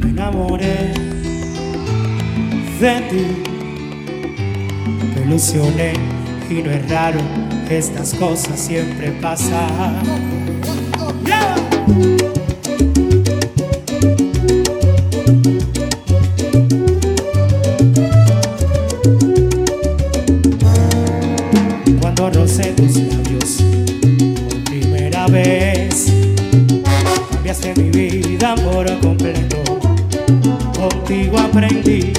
Me enamoré de ti, te ilusioné y no es raro, estas cosas siempre pasan. oro completo. Contigo aprendí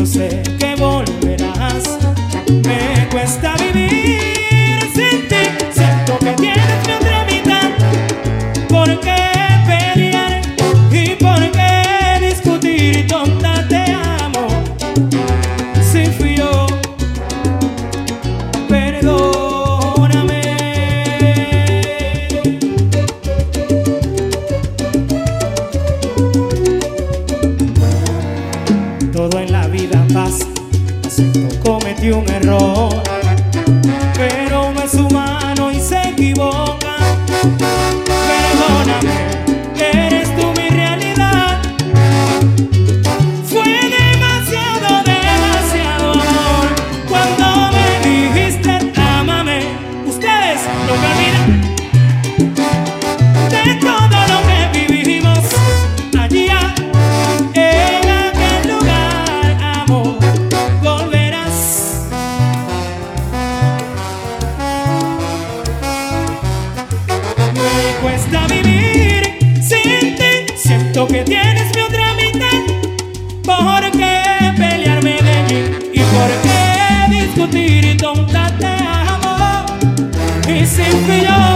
yo sé que volverás. Me cuesta vivir. cometí un error. piridom da terra, amor, e se pior.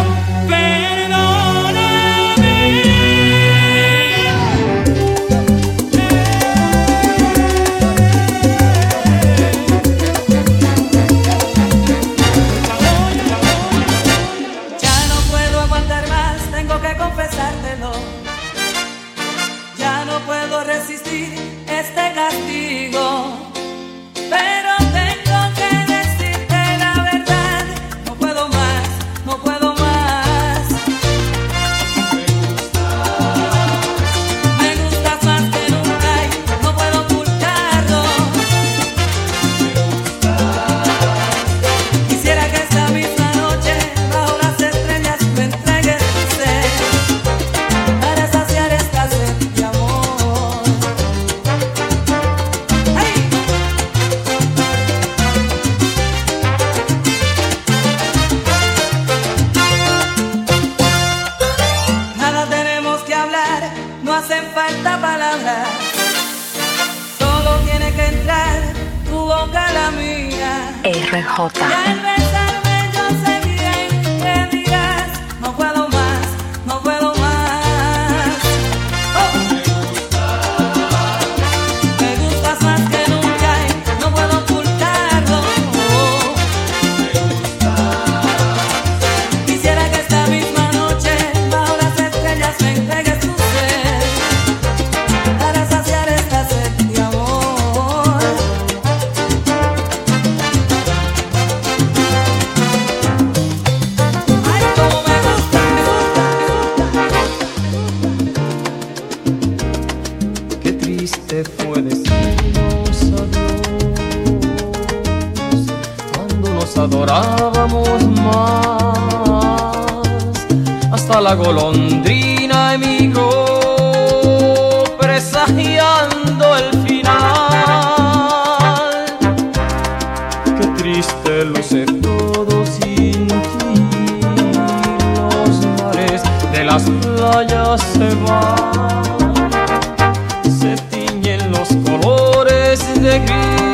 golondrina emigró presagiando el final. Qué triste luce todo sin ti, los mares de las playas se van, se tiñen los colores de gris.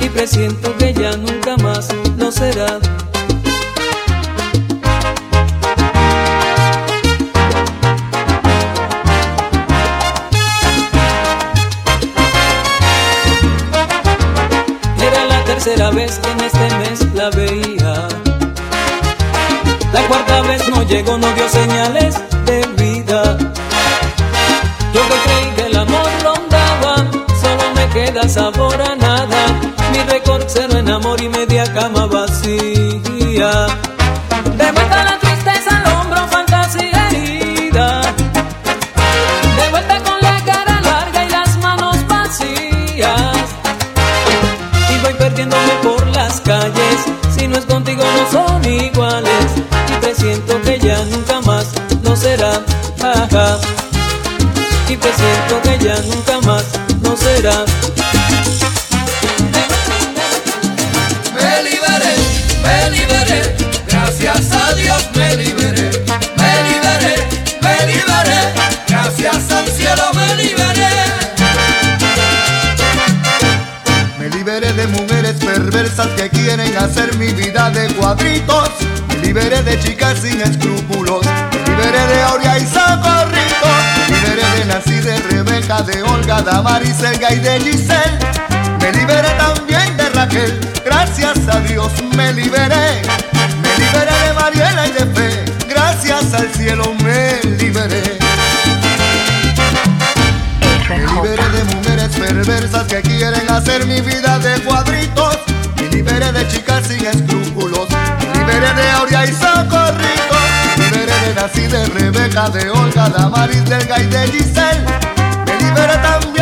y presiento que ya nunca más no será. Era la tercera vez que en este mes la veía. La cuarta vez no llegó, no dio señales de vida. Queda sabor a nada. Mi récord cero en amor y media cama vacía. De vuelta la tristeza al hombro, fantasía herida. De vuelta con la cara larga y las manos vacías. Y voy perdiéndome por las calles. Si no es contigo, no son iguales. Y presiento que ya nunca más no será. Ajá y presiento que ya nunca más no será. Me liberé, me liberé, gracias a Dios me liberé, me liberé, me liberé, gracias al cielo me liberé. Me liberé de mujeres perversas que quieren hacer mi vida de cuadritos. Me liberé de chicas sin escrúpulos. Me liberé de Aurea y Socorrito. Liberé de de Rebeca, de Olga, Damaris, Elga y de Giselle. Me liberé también de Raquel. Gracias a Dios me liberé. Me liberé de Mariela y de Fe. Gracias al cielo me liberé. Me liberé de mujeres perversas que quieren hacer mi vida de cuadritos. Me liberé de chicas sin escrúpulos. Me liberé de Aurea y Socorrito. Liberé de de Rebeca, de Olga, Damaris, Delga y de Giselle. Me liberé también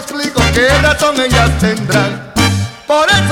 explico qué razón ellas tendrán. Por eso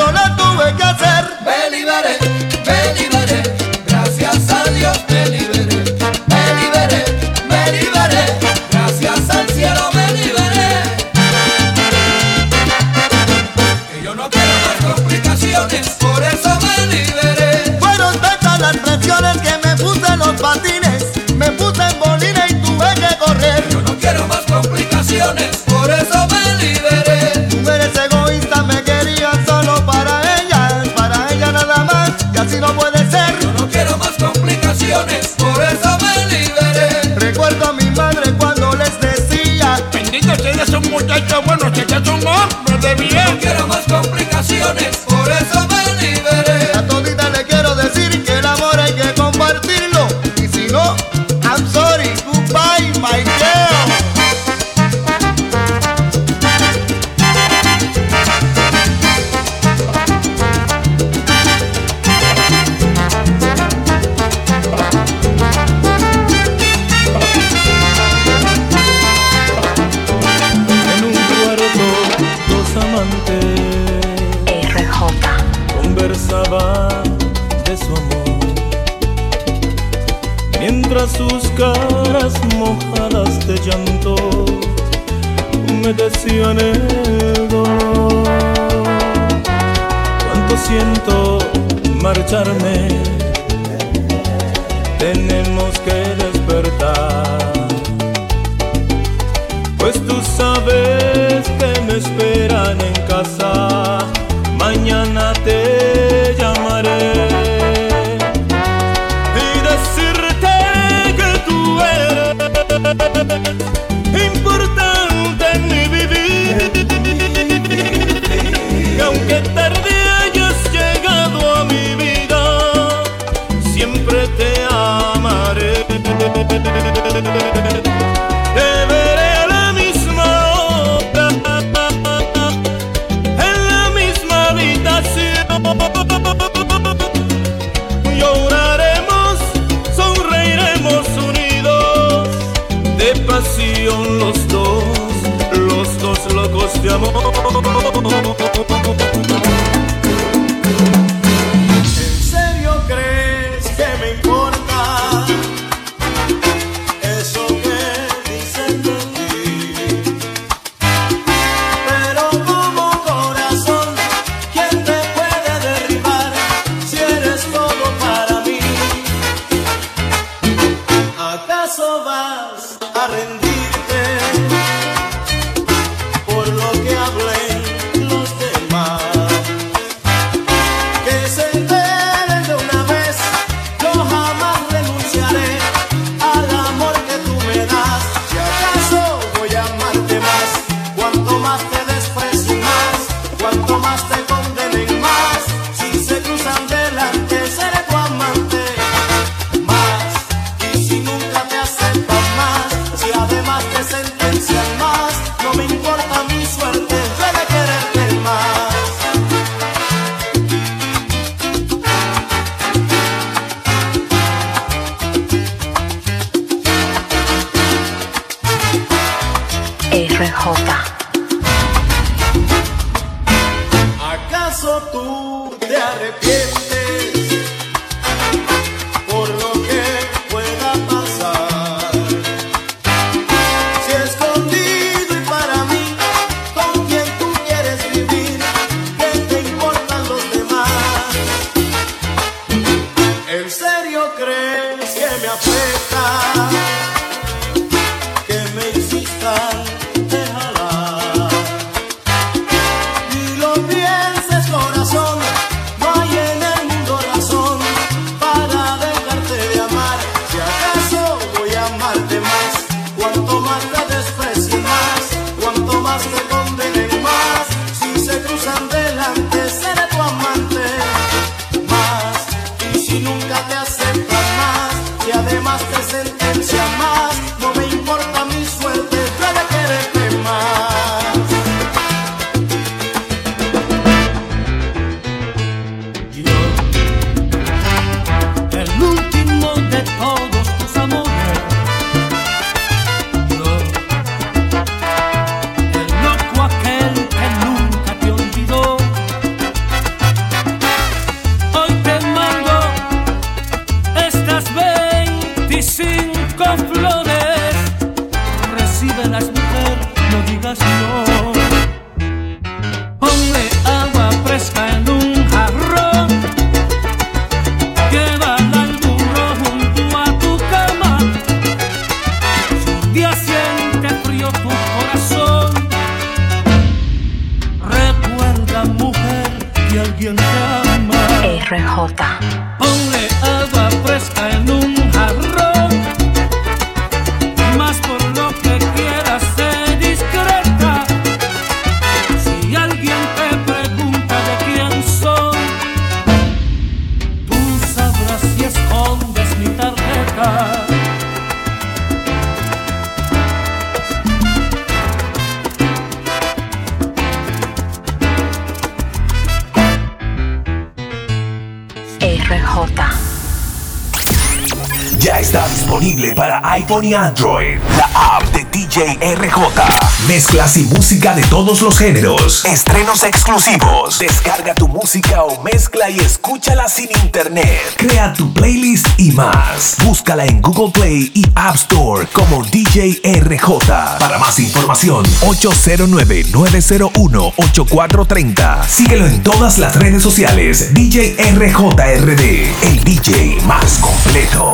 me decían el. Cuánto siento marcharme, tenemos que despertar. Pues tú sabes que me esperan en casa, mañana te de amor. ¿Acaso tú te arrepientes por lo que pueda pasar? Si escondido y para mí, con quien tú quieres vivir, ¿qué te importan los demás? ¿En serio crees que me afecta? Disponible para iPhone y Android. La app de DJ RJ. Mezclas y música de todos los géneros. Estrenos exclusivos. Descarga tu música o mezcla y escúchala sin internet. Crea tu playlist y más. Búscala en Google Play y App Store como DJ RJ. Para más información, 809-901-8430. Síguelo en todas las redes sociales. DJ RJRD, el DJ más completo.